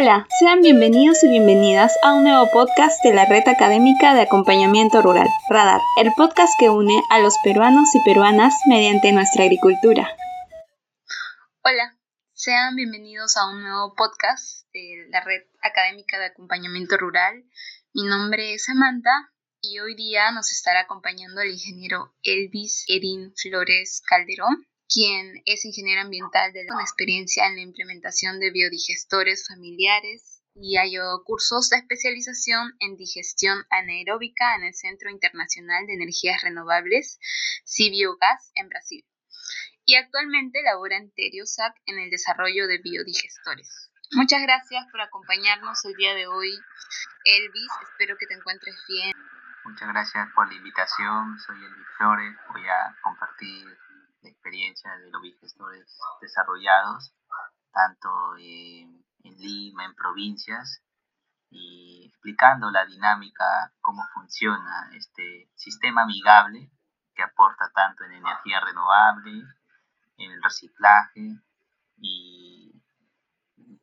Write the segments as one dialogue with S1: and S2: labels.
S1: Hola, sean bienvenidos y bienvenidas a un nuevo podcast de la Red Académica de Acompañamiento Rural, Radar, el podcast que une a los peruanos y peruanas mediante nuestra agricultura.
S2: Hola, sean bienvenidos a un nuevo podcast de la Red Académica de Acompañamiento Rural. Mi nombre es Samantha y hoy día nos estará acompañando el ingeniero Elvis Erin Flores Calderón quien es ingeniero ambiental de con experiencia en la implementación de biodigestores familiares y ha llevado cursos de especialización en digestión anaeróbica en el Centro Internacional de Energías Renovables, CIBiogas, en Brasil. Y actualmente labora en Teriosac en el desarrollo de biodigestores. Muchas gracias por acompañarnos el día de hoy, Elvis. Espero que te encuentres bien.
S3: Muchas gracias por la invitación. Soy Elvis Flores. Voy a compartir experiencia de los bigestores desarrollados, tanto en Lima, en provincias, y explicando la dinámica, cómo funciona este sistema amigable que aporta tanto en energía renovable, en el reciclaje y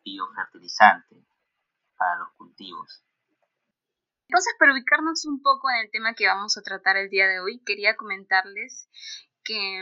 S3: biofertilizante para los cultivos.
S2: Entonces, para ubicarnos un poco en el tema que vamos a tratar el día de hoy, quería comentarles que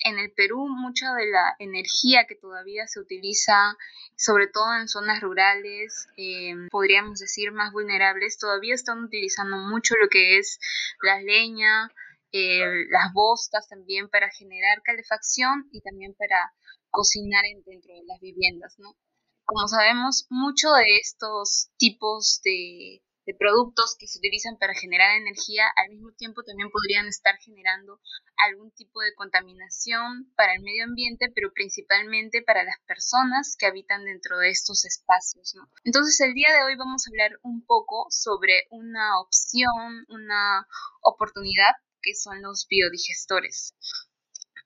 S2: en el Perú mucha de la energía que todavía se utiliza, sobre todo en zonas rurales, eh, podríamos decir más vulnerables, todavía están utilizando mucho lo que es la leña, eh, las bostas también para generar calefacción y también para cocinar dentro de las viviendas, ¿no? Como sabemos, mucho de estos tipos de de productos que se utilizan para generar energía, al mismo tiempo también podrían estar generando algún tipo de contaminación para el medio ambiente, pero principalmente para las personas que habitan dentro de estos espacios. Entonces, el día de hoy vamos a hablar un poco sobre una opción, una oportunidad que son los biodigestores.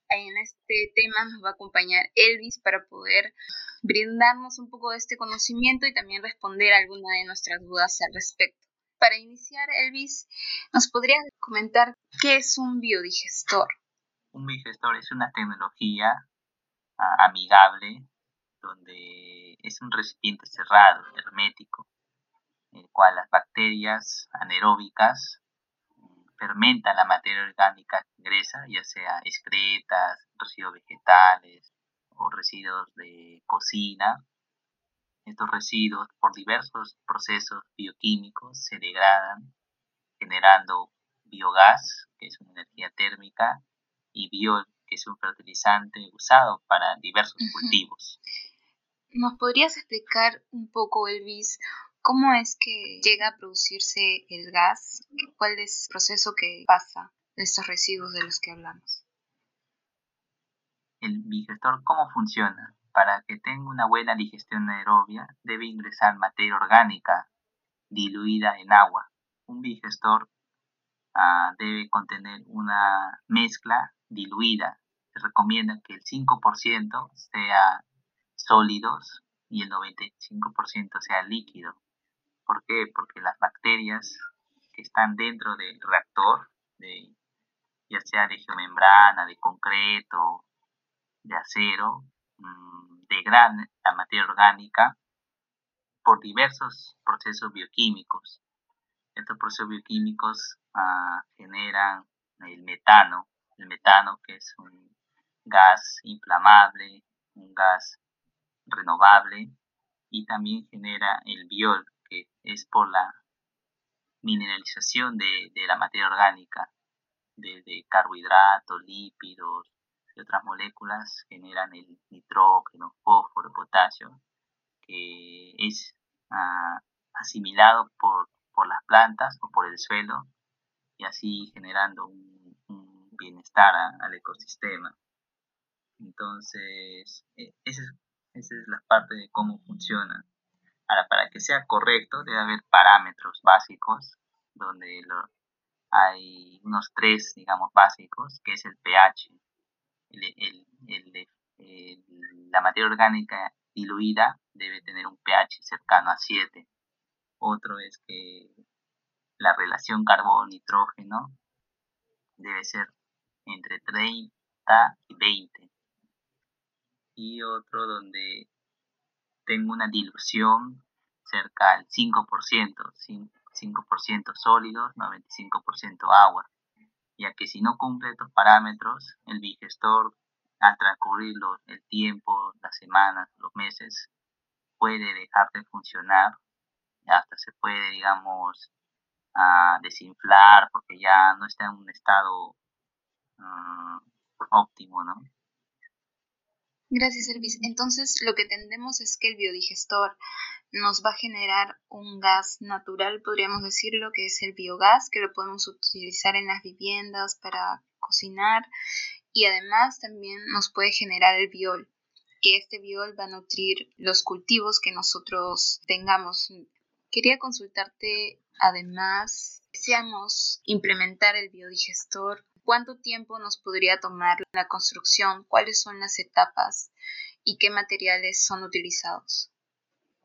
S2: En este tema nos va a acompañar Elvis para poder brindarnos un poco de este conocimiento y también responder alguna de nuestras dudas al respecto. Para iniciar, Elvis, ¿nos podrías comentar qué es un biodigestor?
S3: Un biodigestor es una tecnología ah, amigable donde es un recipiente cerrado, hermético, en el cual las bacterias anaeróbicas fermentan la materia orgánica que ingresa, ya sea excretas, residuos vegetales, o residuos de cocina. Estos residuos, por diversos procesos bioquímicos, se degradan, generando biogás, que es una energía térmica, y biol, que es un fertilizante usado para diversos cultivos.
S2: ¿Nos podrías explicar un poco, Elvis, cómo es que llega a producirse el gas? ¿Cuál es el proceso que pasa de estos residuos de los que hablamos?
S3: El digestor cómo funciona. Para que tenga una buena digestión aerobia debe ingresar materia orgánica diluida en agua. Un digestor ah, debe contener una mezcla diluida. Se recomienda que el 5% sea sólidos y el 95% sea líquido. ¿Por qué? Porque las bacterias que están dentro del reactor, ya sea de geomembrana, de concreto, de acero mm, degradan la materia orgánica por diversos procesos bioquímicos. Estos procesos bioquímicos ah, generan el metano, el metano que es un gas inflamable, un gas renovable y también genera el biol, que es por la mineralización de, la materia orgánica, de carbohidratos, lípidos, y otras moléculas generan el nitrógeno, fósforo, potasio, que es ah, asimilado por, las plantas o por el suelo y así generando un, bienestar al ecosistema. Entonces, e, esa es, la parte de cómo funciona. Ahora, para que sea correcto, debe haber parámetros básicos donde hay unos tres, digamos, básicos, que es el pH, la materia orgánica diluida debe tener un pH cercano a 7. Otro es que la relación carbón-nitrógeno debe ser entre 30 y 20. Y otro donde tengo una dilución cerca al 5%, 5% sólidos, 95% agua, ya que si no cumple estos parámetros, el digestor al transcurrir el tiempo, las semanas, los meses, puede dejar de funcionar, hasta se puede, digamos, a desinflar porque ya no está en un estado mm, óptimo, ¿no?
S2: Gracias, Elvis. Entonces, lo que tendemos es que el biodigestor nos va a generar un gas natural, podríamos decirlo, que es el biogás, que lo podemos utilizar en las viviendas para cocinar y además también nos puede generar el biol, que este biol va a nutrir los cultivos que nosotros tengamos. Quería consultarte además, deseamos implementar el biodigestor, ¿cuánto tiempo nos podría tomar la construcción? ¿Cuáles son las etapas? ¿Y qué materiales son utilizados?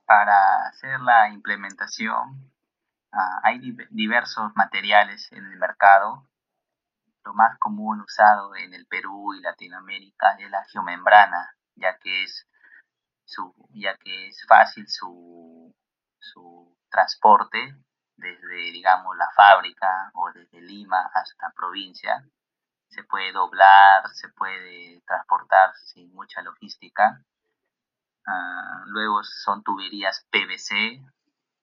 S3: Para hacer la implementación ah, hay diversos materiales en el mercado. Lo más común usado en el Perú y Latinoamérica es la geomembrana, ya que es, su, ya que es fácil su, su transporte desde, digamos, la fábrica o desde Lima hasta provincia. Se puede doblar, se puede transportar sin mucha logística. Ah, luego son tuberías PVC,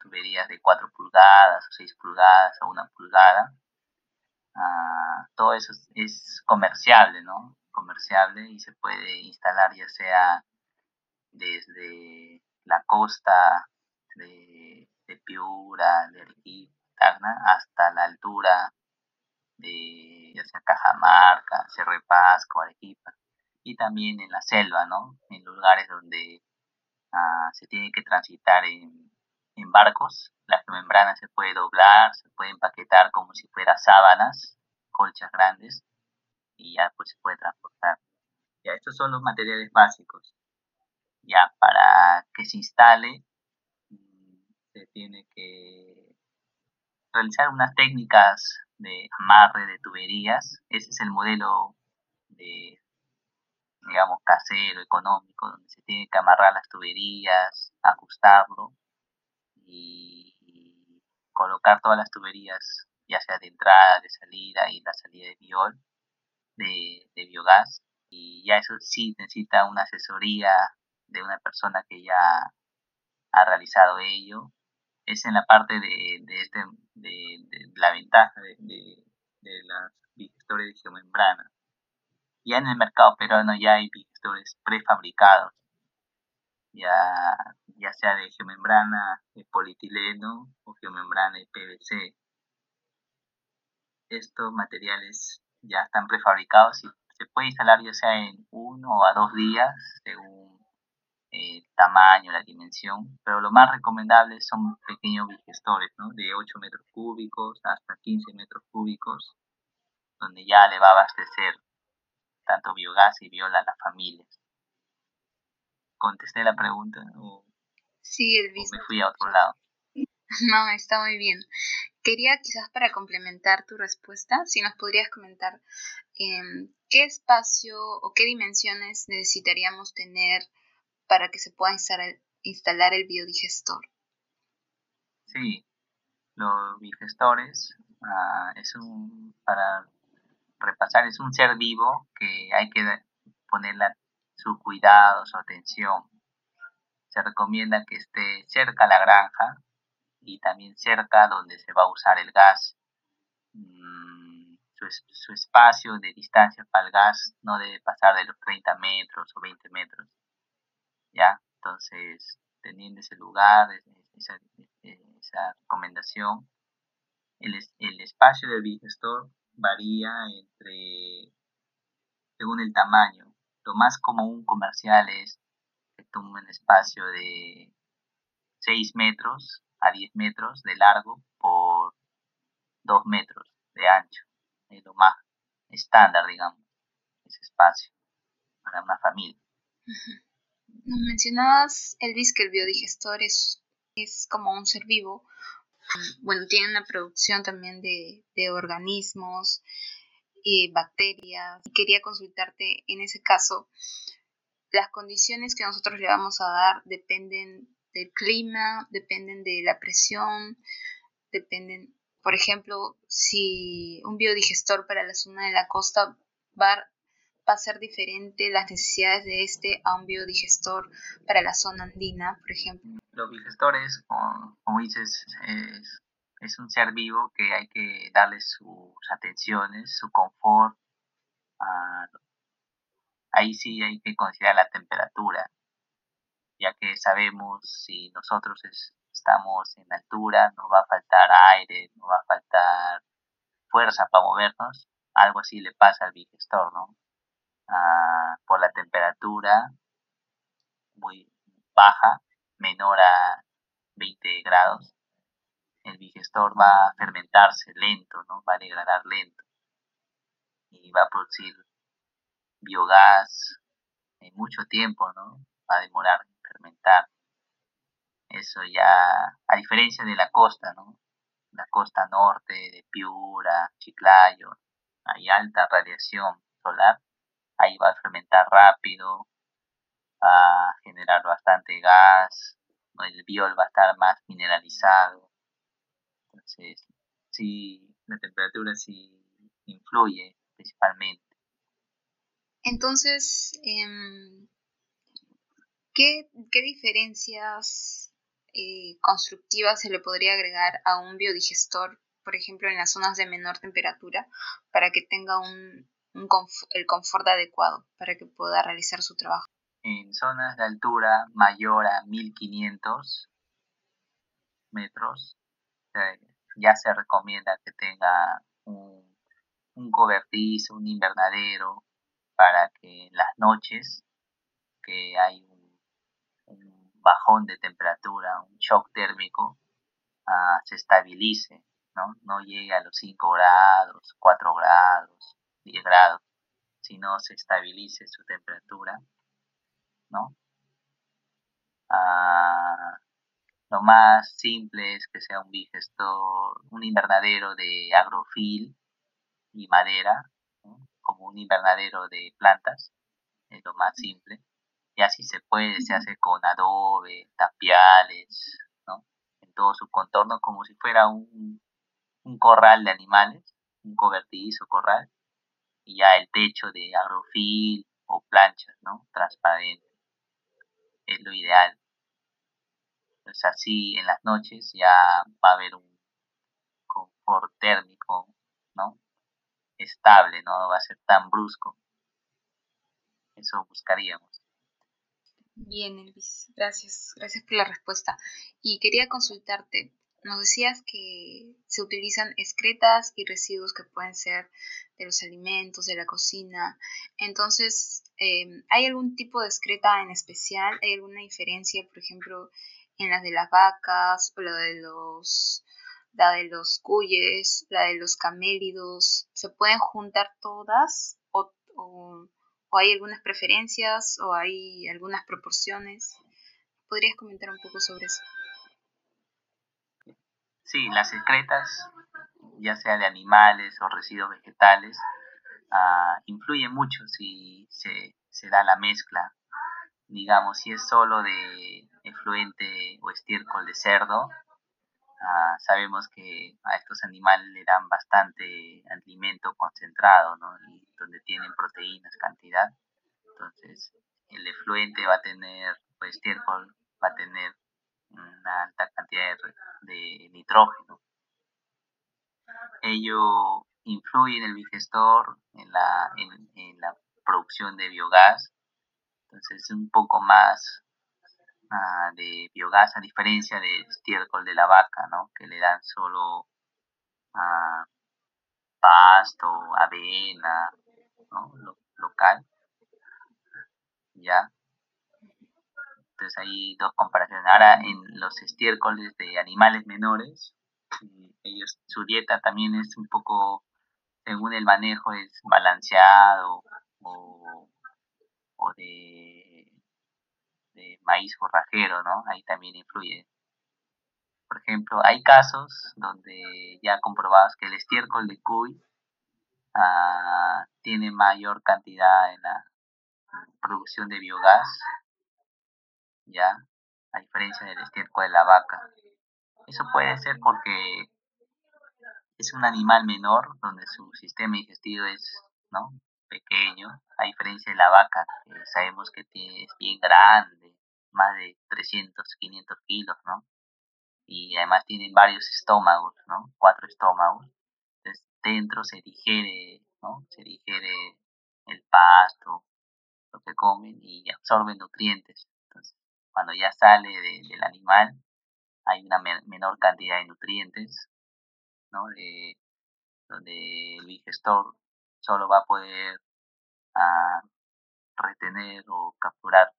S3: tuberías de 4 pulgadas o 6 pulgadas o 1 pulgada. Ah, todo eso es, comerciable, ¿no? Comerciable y se puede instalar ya sea desde la costa de de Piura, de Arequipa, hasta la altura de ya sea Cajamarca, Cerro Pasco, Arequipa, y también en la selva, ¿no? En lugares donde ah, se tiene que transitar en, en barcos, la membrana se puede doblar, se puede empaquetar como si fuera sábanas, colchas grandes, y ya pues se puede transportar. Ya, estos son los materiales básicos. Ya, para que se instale, se tiene que realizar unas técnicas de amarre de tuberías. Ese es el modelo de, digamos, casero, económico, donde se tiene que amarrar las tuberías, ajustarlo y colocar todas las tuberías, ya sea de entrada, de salida y la salida de biol, de, biogás. Y ya eso sí necesita una asesoría de una persona que ya ha realizado ello es en la parte de, de, este, de, la ventaja de, de, las digestores de geomembrana. Ya en el mercado peruano ya hay digestores prefabricados, ya, ya sea de geomembrana de polietileno o geomembrana de PVC. Estos materiales ya están prefabricados y se puede instalar ya sea en uno o a dos días según el eh, tamaño, la dimensión, pero lo más recomendable son pequeños digestores, ¿no? De 8 metros cúbicos hasta 15 metros cúbicos, donde ya le va a abastecer tanto biogás y viola a las familias. ¿Contesté la pregunta? O,
S2: sí, el
S3: me fui a otro lado.
S2: No, está muy bien. Quería quizás para complementar tu respuesta, si nos podrías comentar em, qué espacio o qué dimensiones necesitaríamos tener para que se pueda instalar, el biodigestor.
S3: Sí, los digestores ah, es un, para repasar, es un ser vivo que hay que ponerle su cuidado, su atención. Se recomienda que esté cerca a la granja y también cerca donde se va a usar el gas. Mm, su, su, espacio de distancia para el gas no debe pasar de los 30 metros o 20 metros. ¿Ya? Entonces, teniendo ese lugar, esa, esa recomendación, el, el espacio del digestor varía entre, según el tamaño. Lo más común comercial es que tome un espacio de 6 metros a 10 metros de largo por 2 metros de ancho. Es lo más estándar, digamos, ese espacio para una familia.
S2: Nos mencionabas, Elvis, que el biodigestor es, es como un ser vivo. Bueno, tiene una producción también de, de organismos y bacterias. Quería consultarte en ese caso. Las condiciones que nosotros le vamos a dar dependen del clima, dependen de la presión, dependen, por ejemplo, si un biodigestor para la zona de la costa va, a ser diferente las necesidades de este a un biodigestor para la zona andina, por ejemplo.
S3: Los digestores, como, dices, es, un ser vivo que hay que darle sus atenciones, su confort. ahí sí hay que considerar la temperatura, ya que sabemos si nosotros estamos en altura, nos va a faltar aire, nos va a faltar fuerza para movernos, algo así le pasa al digestor, ¿no? Ah, por la temperatura muy baja, menor a 20 grados, el digestor va a fermentarse lento, ¿no? Va a degradar lento y va a producir biogás en mucho tiempo, ¿no? Va a demorar fermentar. Eso ya, a diferencia de la costa, ¿no? La costa norte de Piura, Chiclayo, hay alta radiación solar, ahí va a fermentar rápido, va a generar bastante gas, el biol va a estar más mineralizado. Entonces, sí, la temperatura sí influye principalmente.
S2: Entonces, eh, ¿Qué, diferencias eh, constructivas se le podría agregar a un biodigestor, por ejemplo, en las zonas de menor temperatura, para que tenga un, el confort adecuado para que pueda realizar su trabajo?
S3: En zonas de altura mayor a 1500 metros, eh, ya se recomienda que tenga un, un cobertizo, un invernadero, para que en las noches que hay un bajón de temperatura, un shock térmico, ah, se estabilice, ¿no? No llegue a los 5 grados, 4 grados, 10 grados, sino se estabilice su temperatura, ¿no? Ah, lo más simple es que sea un digestor, un invernadero de agrofil y madera, como un invernadero de plantas, es lo más simple y así se puede, se hace con adobe, tapiales, ¿no? En todo su contorno como si fuera un, un corral de animales, un cobertizo corral, y ya el techo de agrofil o planchas, ¿no? Transparente. Es lo ideal. Pues así en las noches ya va a haber un confort térmico, ¿no? Estable, no va a ser tan brusco. Eso buscaríamos.
S2: Bien, Elvis, gracias, gracias por la respuesta. Y quería consultarte, nos decías que se utilizan excretas y residuos que pueden ser de los alimentos, de la cocina. Entonces, em, ¿hay algún tipo de excreta en especial? ¿Hay alguna diferencia, por ejemplo, en las de las vacas o la de los la de los cuyes, la de los camélidos? ¿Se pueden juntar todas o, hay algunas preferencias o hay algunas proporciones. ¿Podrías comentar un poco sobre eso?
S3: Sí, las excretas, ya sea de animales o residuos vegetales, uh, influyen mucho si se, se, da la mezcla. Digamos, si es solo de efluente o estiércol de cerdo, Ah, sabemos que a estos animales le dan bastante alimento concentrado, ¿no? Y donde tienen proteínas, cantidad. Entonces, el efluente va a tener, pues, estiércol va a tener una alta cantidad de, nitrógeno. Ello influye en el digestor, en la, en, la producción de biogás. Entonces, es un poco más Ah, de biogás a diferencia de estiércol de la vaca, ¿no? Que le dan solo ah, pasto, avena, ¿no? local. ¿Ya? Entonces hay dos comparaciones. Ahora en los estiércoles de animales menores, ellos, su dieta también es un poco, según el manejo, es balanceado o, de maíz forrajero, ¿no? Ahí también influye. Por ejemplo, hay casos donde ya comprobados que el estiércol de cuy ah, tiene mayor cantidad en la producción de biogás, ¿ya? a diferencia del estiércol de la vaca. Eso puede ser porque es un animal menor donde su sistema digestivo es pequeño, a diferencia de la vaca, que sabemos que tiene, es bien grande, más de 300, 500 kilos, ¿no? Y además tienen varios estómagos, ¿no? Cuatro estómagos. Entonces dentro se digiere, ¿no? Se digiere el pasto, lo que comen y absorben nutrientes. Entonces, cuando ya sale del animal, hay una menor cantidad de nutrientes, ¿no? De, donde el digestor solo va a poder ah, retener o capturar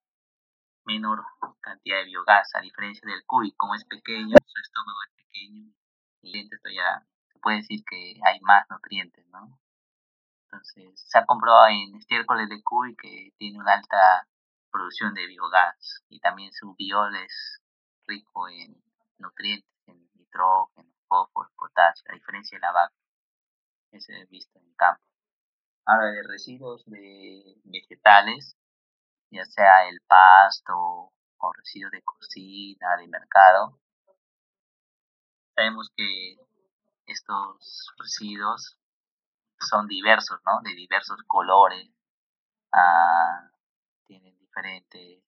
S3: menor cantidad de biogás, a diferencia del cuy, como es pequeño, su estómago es pequeño, y esto ya se puede decir que hay más nutrientes, ¿no? Entonces, se ha comprobado en estiércoles de cuy que tiene una alta producción de biogás y también su biol es rico en nutrientes, en nitrógeno, fósforo, potasio, a diferencia de la vaca. He visto en campo. Ahora, de residuos de vegetales, ya sea el pasto o residuos de cocina, de mercado, sabemos que estos residuos son diversos, ¿no? De diversos colores, ah, diferentes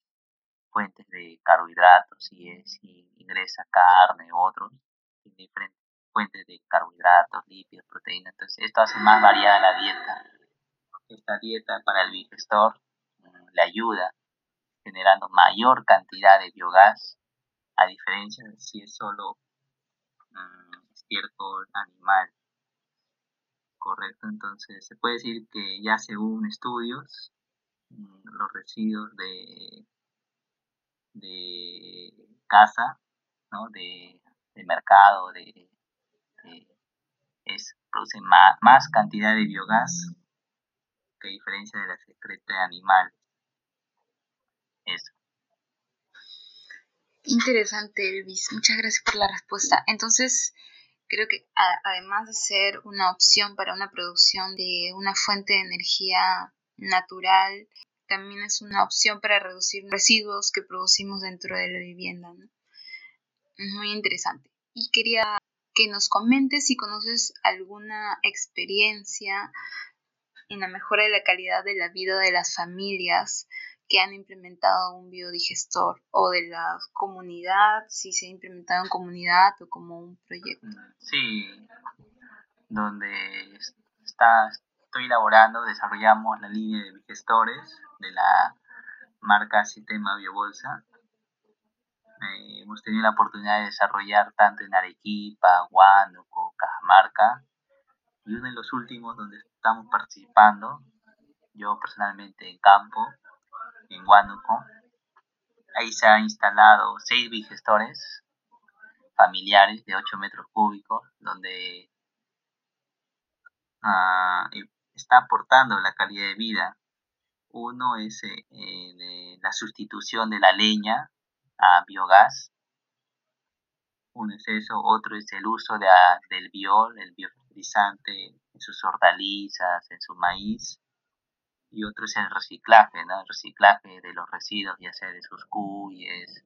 S3: fuentes de carbohidratos, si, es, si ingresa carne u otros, diferentes fuentes de carbohidratos, lípidos, proteínas, entonces esto hace más variada la dieta. Esta dieta para el digestor mm, le ayuda generando mayor cantidad de biogás, a diferencia de si es solo mm, estiércol animal. Correcto, entonces se puede decir que ya según estudios, los residuos de, de casa, ¿no? de, mercado, de, es, producen más, cantidad de biogás que diferencia de la secreta animal. Eso.
S2: Interesante, Elvis. Muchas gracias por la respuesta. Entonces, creo que además de ser una opción para una producción de una fuente de energía natural, también es una opción para reducir residuos que producimos dentro de la vivienda. Es muy interesante. Y quería que nos comentes si conoces alguna experiencia en la mejora de la calidad de la vida de las familias que han implementado un biodigestor o de la comunidad, si se ha implementado en comunidad o como un proyecto.
S3: Sí, donde está, elaborando, desarrollamos la línea de digestores de la marca Sistema Biobolsa. Eh, hemos tenido la oportunidad de desarrollar tanto en Arequipa, Huánuco, Cajamarca y uno de los últimos donde estamos participando, yo personalmente en campo, en Huánuco. Ahí se han instalado seis digestores familiares de 8 metros cúbicos, donde uh, está aportando la calidad de vida. Uno es eh, la sustitución de la leña a biogás. Uno es eso, otro es el uso de, del biol, el biofertilizante en sus hortalizas, en su maíz y otro es el reciclaje. El reciclaje de los residuos, ya sea de sus cuyes,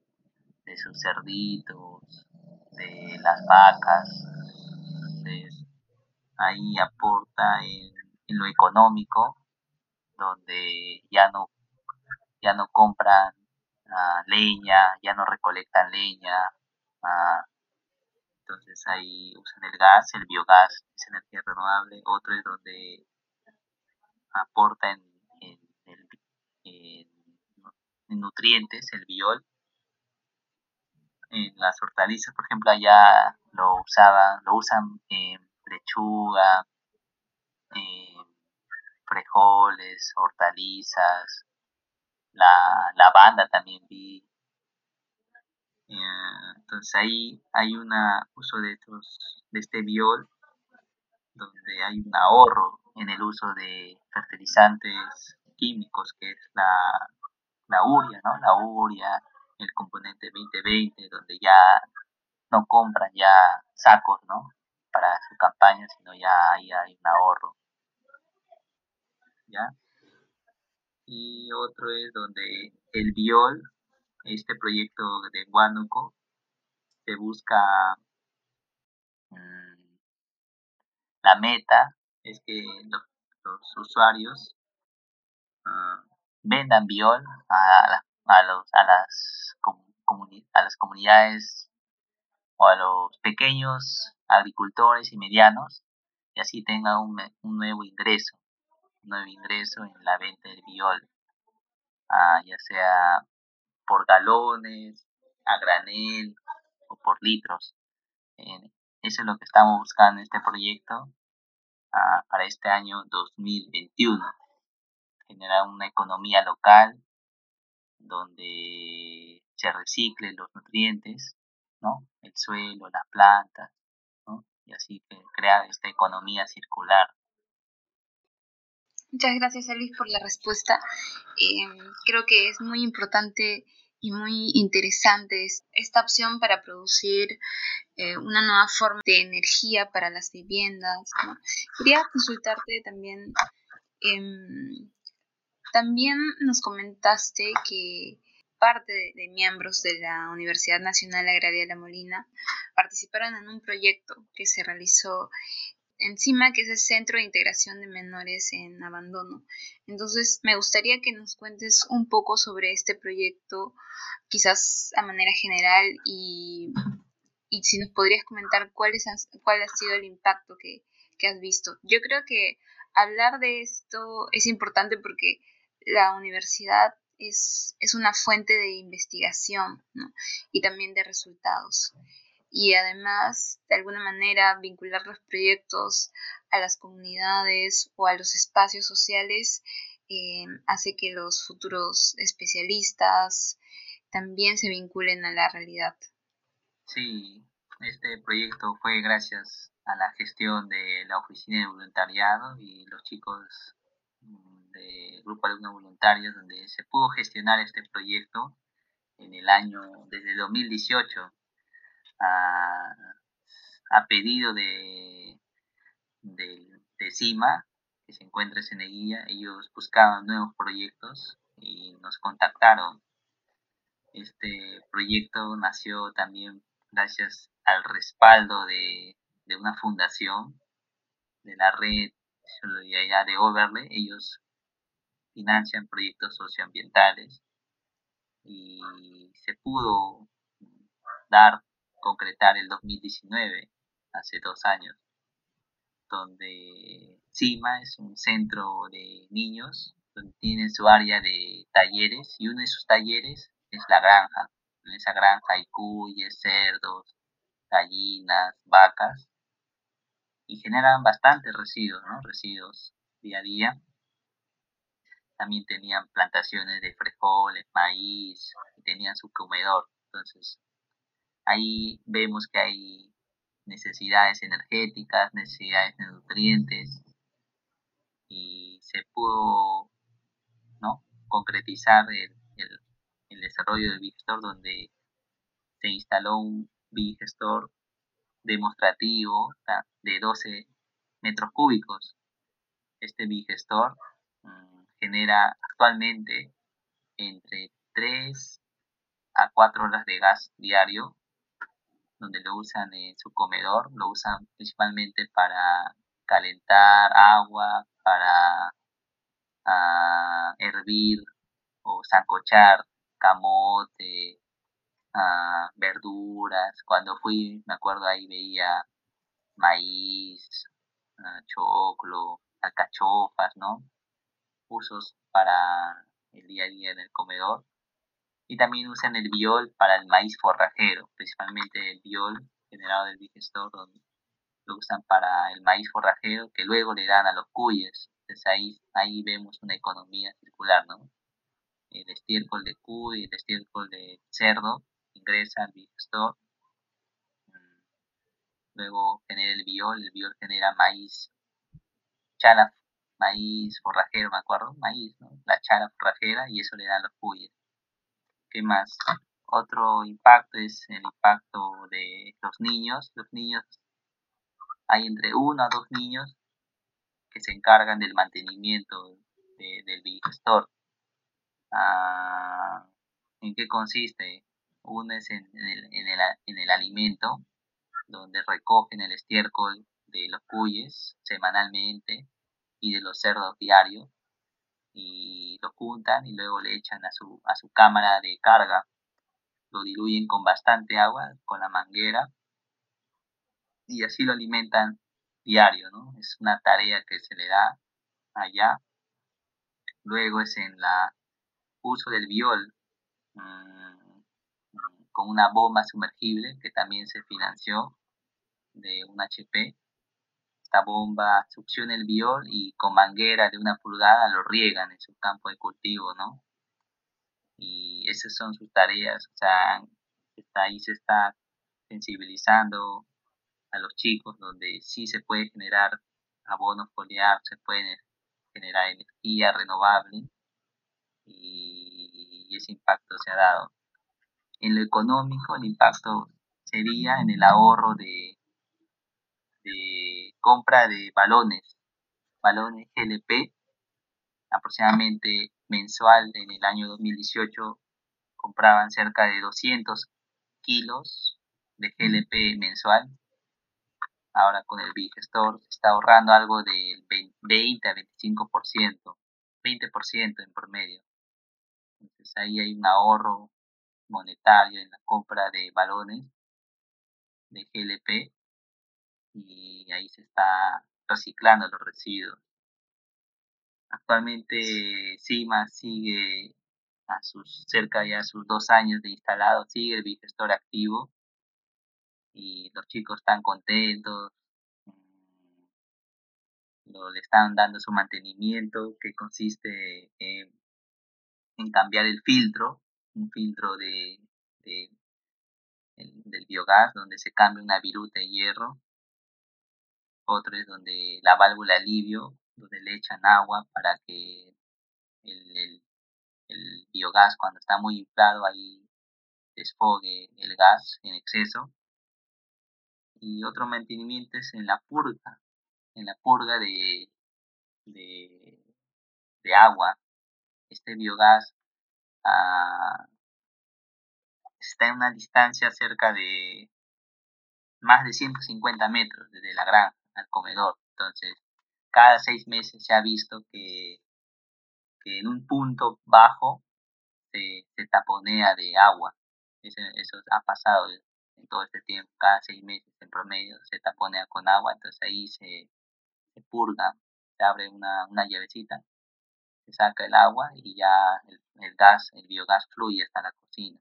S3: de sus cerditos, de las vacas. Entonces, ahí aporta en, lo económico, donde ya no, ya no compran ah, leña, ya no recolectan leña. Ah, entonces ahí usan el gas, el biogás, es energía renovable. Otro es donde aporta en en nutrientes, el biol. En las hortalizas, por ejemplo, allá lo usaban, lo usan en lechuga, frijoles, hortalizas, la lavanda también vi. Eh, entonces ahí hay un uso de estos, de este biol, donde hay un ahorro en el uso de fertilizantes químicos, que es la, la uria, ¿no? La uria, el componente 2020, donde ya no compran ya sacos, ¿no? Para su campaña, sino ya ahí hay un ahorro. Y otro es donde el biol este proyecto de Huánuco se busca mm, la meta es que los, usuarios ah, vendan biol a, a, los, a, las, a las comunidades o a los pequeños agricultores y medianos y así tengan un, nuevo ingreso, nuevo ingreso en la venta del biol, ah, ya sea por galones, a granel o por litros. Eh, eso es lo que estamos buscando en este proyecto ah, para este año 2021. Generar una economía local donde se reciclen los nutrientes, ¿no? El suelo, las plantas, ¿no? Y así crear esta economía circular.
S2: Muchas gracias, Elvis, por la respuesta. Em, creo que es muy importante y muy interesante esta opción para producir eh, una nueva forma de energía para las viviendas. Quería consultarte también, em, también nos comentaste que parte de, de, miembros de la Universidad Nacional Agraria de La Molina participaron en un proyecto que se realizó encima que es el Centro de Integración de Menores en Abandono. Entonces, me gustaría que nos cuentes un poco sobre este proyecto, quizás a manera general, y, y si nos podrías comentar cuál, es, cuál ha sido el impacto que, que has visto. Yo creo que hablar de esto es importante porque la universidad es, es una fuente de investigación y también de resultados y además de alguna manera vincular los proyectos a las comunidades o a los espacios sociales eh, hace que los futuros especialistas también se vinculen a la realidad.
S3: Sí, este proyecto fue gracias a la gestión de la oficina de voluntariado y los chicos mm, del grupo de alumnos voluntarios donde se pudo gestionar este proyecto en el año desde 2018 a, pedido de, de, CIMA, que se encuentra en guía, ellos buscaban nuevos proyectos y nos contactaron. Este proyecto nació también gracias al respaldo de, de una fundación de la red Solidaridad de Overley. Ellos financian proyectos socioambientales y se pudo dar concretar el 2019, hace dos años, donde CIMA es un centro de niños, donde tiene su área de talleres y uno de sus talleres es la granja. En esa granja hay cuyes, cerdos, gallinas, vacas y generan bastantes residuos, ¿no? Residuos día a día. También tenían plantaciones de frijoles, maíz, y tenían su comedor. Entonces, ahí vemos que hay necesidades energéticas, necesidades de nutrientes y se pudo ¿no? concretizar el, el, desarrollo del bigestor donde se instaló un bigestor demostrativo de 12 metros cúbicos. Este bigestor mm, genera actualmente entre 3 a 4 horas de gas diario donde lo usan en su comedor, lo usan principalmente para calentar agua, para ah, hervir o sancochar camote, ah, verduras. Cuando fui, me acuerdo ahí veía maíz, uh, choclo, alcachofas, ¿no? Usos para el día a día en el comedor y también usan el biol para el maíz forrajero, principalmente el biol generado del digestor, donde lo usan para el maíz forrajero que luego le dan a los cuyes. Entonces ahí, ahí vemos una economía circular, ¿no? El estiércol de cuy, el estiércol de cerdo ingresa al digestor, mm, luego genera el biol, el biol genera maíz, chala, maíz forrajero, me acuerdo, maíz, ¿no? La chala forrajera y eso le da a los cuyes. ¿Qué más? Otro impacto es el impacto de los niños. Los niños, hay entre uno a dos niños que se encargan del mantenimiento del digestor. Ah, ¿En qué consiste? Uno es en, el, en, el, en el alimento, donde recogen el estiércol de los cuyes semanalmente y de los cerdos diarios y lo juntan y luego le echan a su, a su cámara de carga, lo diluyen con bastante agua, con la manguera y así lo alimentan diario, ¿no? Es una tarea que se le da allá. Luego es en la uso del viol mm, con una bomba sumergible que también se financió de un HP. Esta bomba succiona el viol y con manguera de una pulgada lo riegan en su campo de cultivo, ¿no? Y esas son sus tareas, o sea, está, ahí se está sensibilizando a los chicos donde sí se puede generar abono foliar, se puede generar energía renovable y ese impacto se ha dado. En lo económico, el impacto sería en el ahorro de, de compra de balones, balones GLP, aproximadamente mensual en el año 2018 compraban cerca de 200 kilos de GLP mensual. Ahora con el Big Store se está ahorrando algo del 20 a 25%, 20% en promedio. Entonces ahí hay un ahorro monetario en la compra de balones de GLP y ahí se está reciclando los residuos. Actualmente CIMA sigue a sus cerca ya sus dos años de instalado, sigue el bigestor activo y los chicos están contentos, mm, le están dando su mantenimiento que consiste en en cambiar el filtro, un filtro de, del biogás donde se cambia una viruta de hierro. Otro es donde la válvula alivio, donde le echan agua para que el, biogás cuando está muy inflado ahí desfogue el gas en exceso. Y otro mantenimiento es en la purga, en la purga de, de, de agua este biogás ah, está en una distancia cerca de más de 150 metros desde la granja al comedor. Entonces, cada seis meses se ha visto que, que en un punto bajo se, taponea de agua. Eso, ha pasado en todo este tiempo, cada seis meses en promedio se taponea con agua, entonces ahí se, se purga, se abre una, una llavecita se saca el agua y ya el, gas, el biogás fluye hasta la cocina.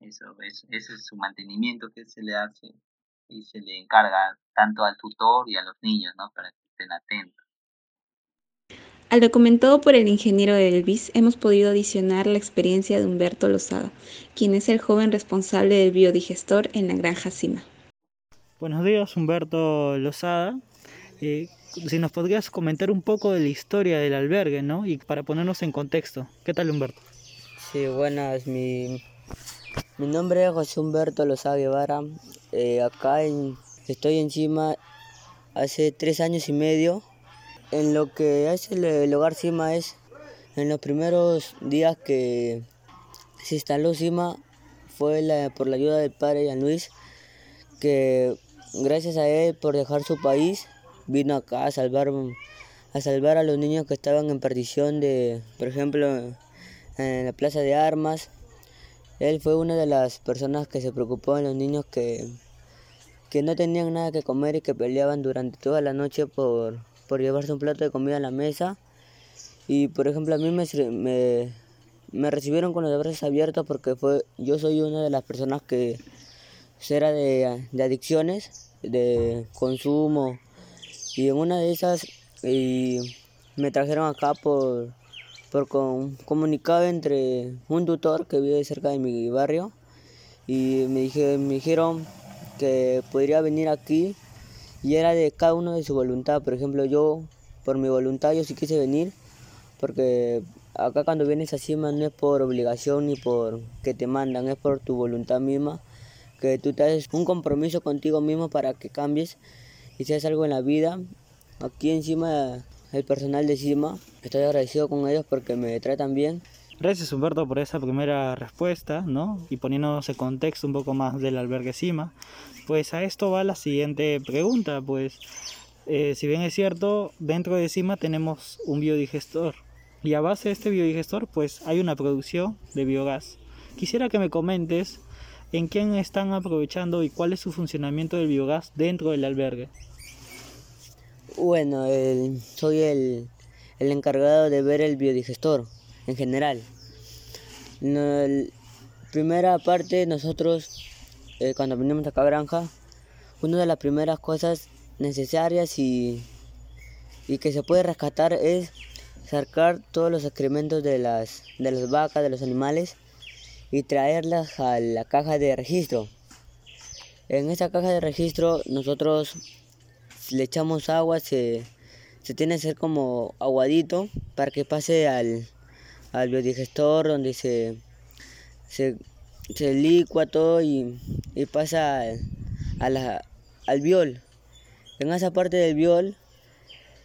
S3: Eso es, ese es su mantenimiento que se le hace y se le encarga tanto al tutor y a los niños, ¿no? Para que estén atentos.
S1: Al documentado por el ingeniero Elvis, hemos podido adicionar la experiencia de Humberto Lozada, quien es el joven responsable del biodigestor en la granja Cima.
S4: Buenos días, Humberto Lozada. Eh, si nos podrías comentar un poco de la historia del albergue, ¿no? Y para ponernos en contexto. ¿Qué tal, Humberto?
S5: Sí, buenas. Mi, mi nombre es José Humberto Lozada Guevara. Eh, acá estoy encima hace tres años y medio. En lo que hace el, hogar CIMA es, en los primeros días que se instaló CIMA, fue por la ayuda del padre Jan Luis, que gracias a él por dejar su país, vino acá a salvar, a salvar a los niños que estaban en perdición de, por ejemplo, en la plaza de armas. Él fue una de las personas que se preocupó en los niños que, que no tenían nada que comer y que peleaban durante toda la noche por, por llevarse un plato de comida a la mesa. Y por ejemplo a mí me, me, me recibieron con los brazos abiertos porque fue, yo soy una de las personas que era de, de adicciones, de consumo y en una de esas me trajeron acá por, por comunicado entre un tutor que vive cerca de mi barrio y me, me dijeron que podría venir aquí y era de cada uno de su voluntad. Por ejemplo, yo por mi voluntad yo sí quise venir porque acá cuando vienes así no es por obligación ni por que te mandan, es por tu voluntad misma, que tú te haces un compromiso contigo mismo para que cambies y si algo en la vida, aquí encima el personal de CIMA, estoy agradecido con ellos porque me tratan bien
S4: Gracias Humberto por esa primera respuesta, ¿no? Y poniéndonos en contexto un poco más del albergue CIMA. Pues a esto va la siguiente pregunta, pues eh, si bien es cierto, dentro de CIMA tenemos un biodigestor y a base de este biodigestor pues hay una producción de biogás. Quisiera que me comentes en quién están aprovechando y cuál es su funcionamiento del biogás dentro del albergue.
S5: Bueno, soy el, encargado de ver el biodigestor en general. primera parte, nosotros, eh, cuando venimos acá a Granja, una de las primeras cosas necesarias y, y que se puede rescatar es sacar todos los excrementos de las, de las vacas, de los animales y traerlas a la caja de registro. En esa caja de registro nosotros le echamos agua, se, se tiene que ser como aguadito para que pase al, al biodigestor donde se, se, se licua todo y, y pasa a la, al biol. En esa parte del biol,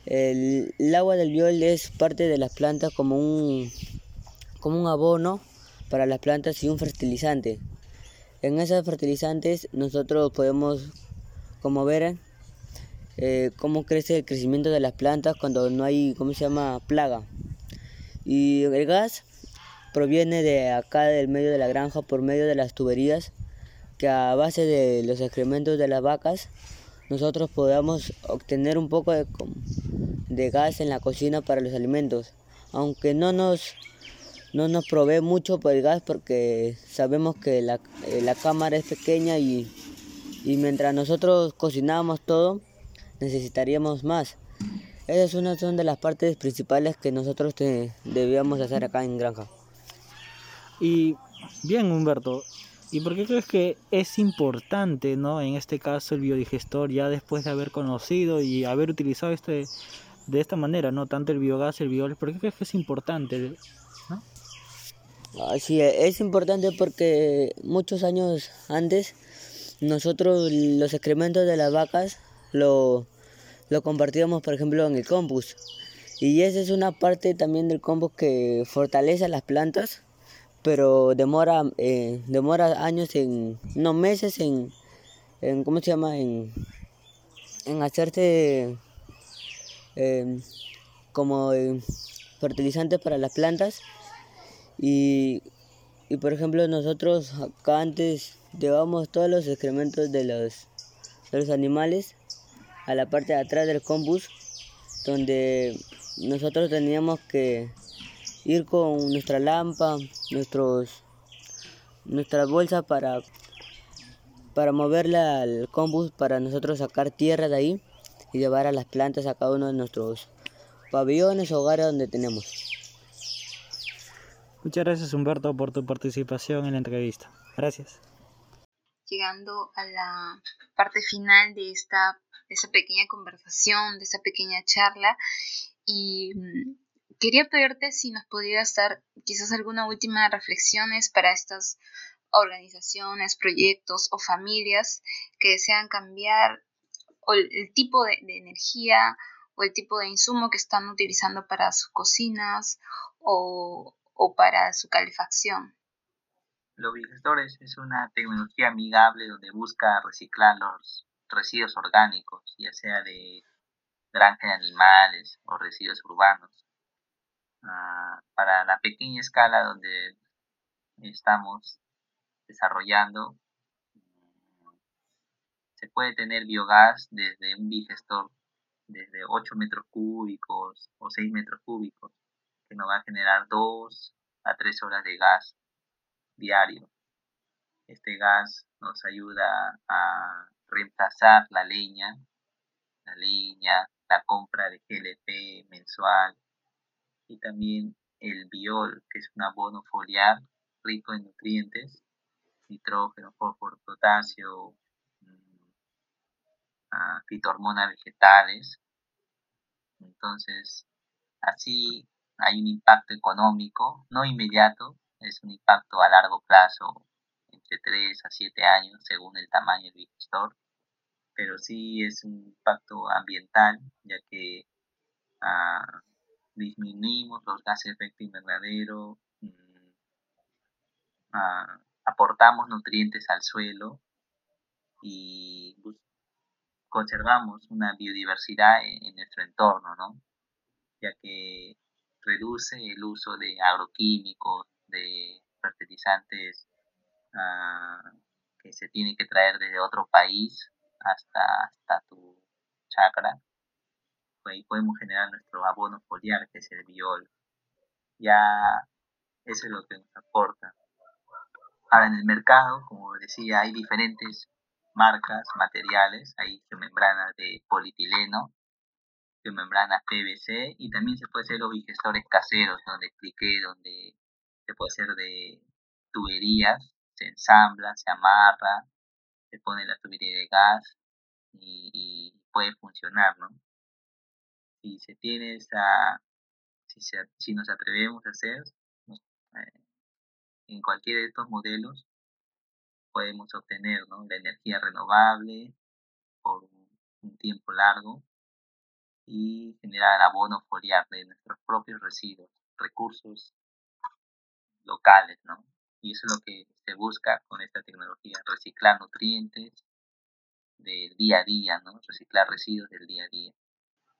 S5: el, agua del biol es parte de las plantas como un, como un abono para las plantas y un fertilizante. En esos fertilizantes nosotros podemos, como ver, eh, cómo crece el crecimiento de las plantas cuando no hay, ¿cómo se llama?, plaga. Y el gas proviene de acá del medio de la granja por medio de las tuberías que a base de los excrementos de las vacas nosotros podamos obtener un poco de, de gas en la cocina para los alimentos. Aunque no nos, no nos provee mucho por el gas porque sabemos que la, eh, la cámara es pequeña y, y, mientras nosotros cocinamos todo necesitaríamos más. Esas son, son de las partes principales que nosotros debíamos hacer acá en Granja.
S4: Y bien Humberto, ¿Y por qué crees que es importante, ¿no? En este caso el biodigestor, ya después de haber conocido y haber utilizado este de esta manera, ¿no? Tanto el biogás, el biol, ¿por qué crees que es importante? ¿no?
S5: Sí, es importante porque muchos años antes nosotros los excrementos de las vacas lo, lo compartíamos, por ejemplo, en el compost. Y esa es una parte también del compost que fortalece las plantas pero demora, eh, demora años en, no meses en, en ¿cómo se llama? En, en hacerse em, como eh, fertilizantes para las plantas y, y por ejemplo nosotros acá antes llevamos todos los excrementos de los, de los animales a la parte de atrás del combus donde nosotros teníamos que ir con nuestra lampa, nuestros, nuestra bolsa para, para moverla al combus para nosotros sacar tierra de ahí y llevar a las plantas a cada uno de nuestros pabellones o hogares donde tenemos.
S4: Muchas gracias Humberto por tu participación en la entrevista. Gracias.
S2: Llegando a la parte final de esta, de esta pequeña conversación, de esta pequeña charla y mm, Quería pedirte si nos podías dar quizás alguna última reflexiones para estas organizaciones, proyectos o familias que desean cambiar el, tipo de, energía o el tipo de insumo que están utilizando para sus cocinas o, o para su calefacción.
S3: Los digestores es una tecnología amigable donde busca reciclar los residuos orgánicos, ya sea de granja de animales o residuos urbanos. Ah, para la pequeña escala donde estamos desarrollando, se puede tener biogás desde un digestor desde 8 metros cúbicos o 6 metros cúbicos, que nos va a generar 2 a 3 horas de gas diario. Este gas nos ayuda a reemplazar la leña, la leña, la compra de GLP mensual, y también el biol, que es un abono foliar rico en nutrientes, nitrógeno, fósforo, potasio, mm, ah, fitohormonas vegetales. Entonces, así hay un impacto económico, no inmediato, es un impacto a largo plazo, entre 3 a 7 años, según el tamaño del digestor, pero sí es un impacto ambiental, ya que ah, disminuimos los gases de efecto invernadero, mm, ah, aportamos nutrientes al suelo y conservamos una biodiversidad en, nuestro entorno, ¿no? ya que reduce el uso de agroquímicos, de fertilizantes que se tienen que traer desde otro país hasta, hasta tu chacra. Pues ahí podemos generar nuestro abono foliar, que es el biol. Ya eso es lo que nos aporta. Ahora en el mercado, como decía, hay diferentes marcas, materiales, hay membranas de polietileno, membranas PVC y también se puede hacer los digestores caseros, donde expliqué, donde se puede hacer de tuberías, se ensambla, se amarra, se pone la tubería de gas y, puede funcionar, ¿no? Si se tiene esa, si, si nos atrevemos a hacer, eh, en cualquiera de estos modelos podemos obtener ¿no? la energía renovable por un tiempo largo y generar abono foliar de nuestros propios residuos, recursos locales, ¿no? Y eso es lo que se busca con esta tecnología, reciclar nutrientes del día a día, ¿no? Reciclar residuos del día a día.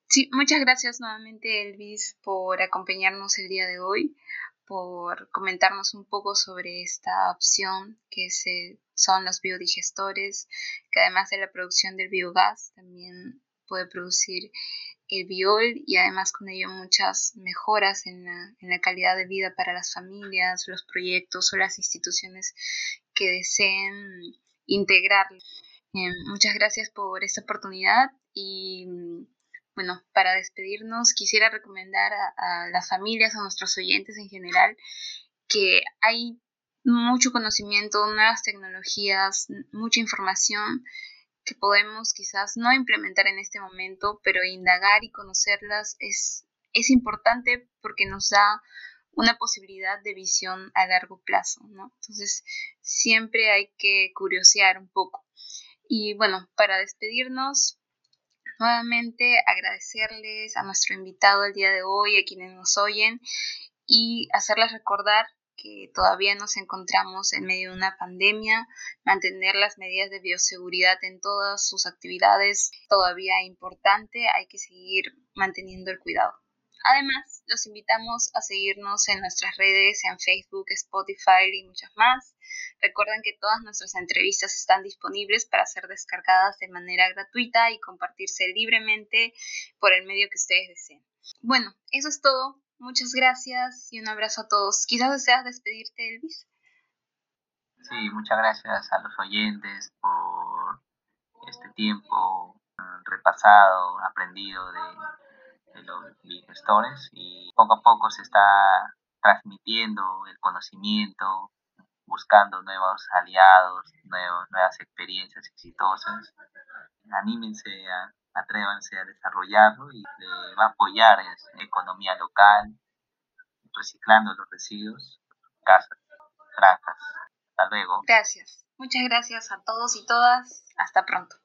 S2: Sí, muchas gracias nuevamente Elvis por acompañarnos el día de hoy, por comentarnos un poco sobre esta opción que se, son los biodigestores, que además de la producción del biogás también puede producir el biol y además con ello muchas mejoras en la, en la calidad de vida para las familias, los proyectos o las instituciones que deseen integrarlo. Eh, muchas gracias por esta oportunidad y bueno, para despedirnos quisiera recomendar a, a, las familias, a nuestros oyentes en general, que hay mucho conocimiento, nuevas tecnologías, mucha información que podemos quizás no implementar en este momento, pero indagar y conocerlas es, es importante porque nos da una posibilidad de visión a largo plazo, ¿no? Entonces, siempre hay que curiosear un poco. Y bueno, para despedirnos, nuevamente agradecerles a nuestro invitado el día de hoy, a quienes nos oyen, y hacerles recordar que todavía nos encontramos en medio de una pandemia, mantener las medidas de bioseguridad en todas sus actividades todavía importante, hay que seguir manteniendo el cuidado. Además, los invitamos a seguirnos en nuestras redes, en Facebook, Spotify y muchas más. Recuerden que todas nuestras entrevistas están disponibles para ser descargadas de manera gratuita y compartirse libremente por el medio que ustedes deseen. Bueno, eso es todo. Muchas gracias y un abrazo a todos. Quizás deseas despedirte, Elvis.
S3: Sí, muchas gracias a los oyentes por este tiempo repasado, aprendido de, los gestores y poco a poco se está transmitiendo el conocimiento, buscando nuevos aliados, nuevas experiencias exitosas. Anímense a, atrévanse a desarrollarlo y le va a apoyar la economía local, reciclando los residuos, casas, trazas. Hasta luego.
S2: Gracias. Muchas gracias a todos y todas. Hasta pronto.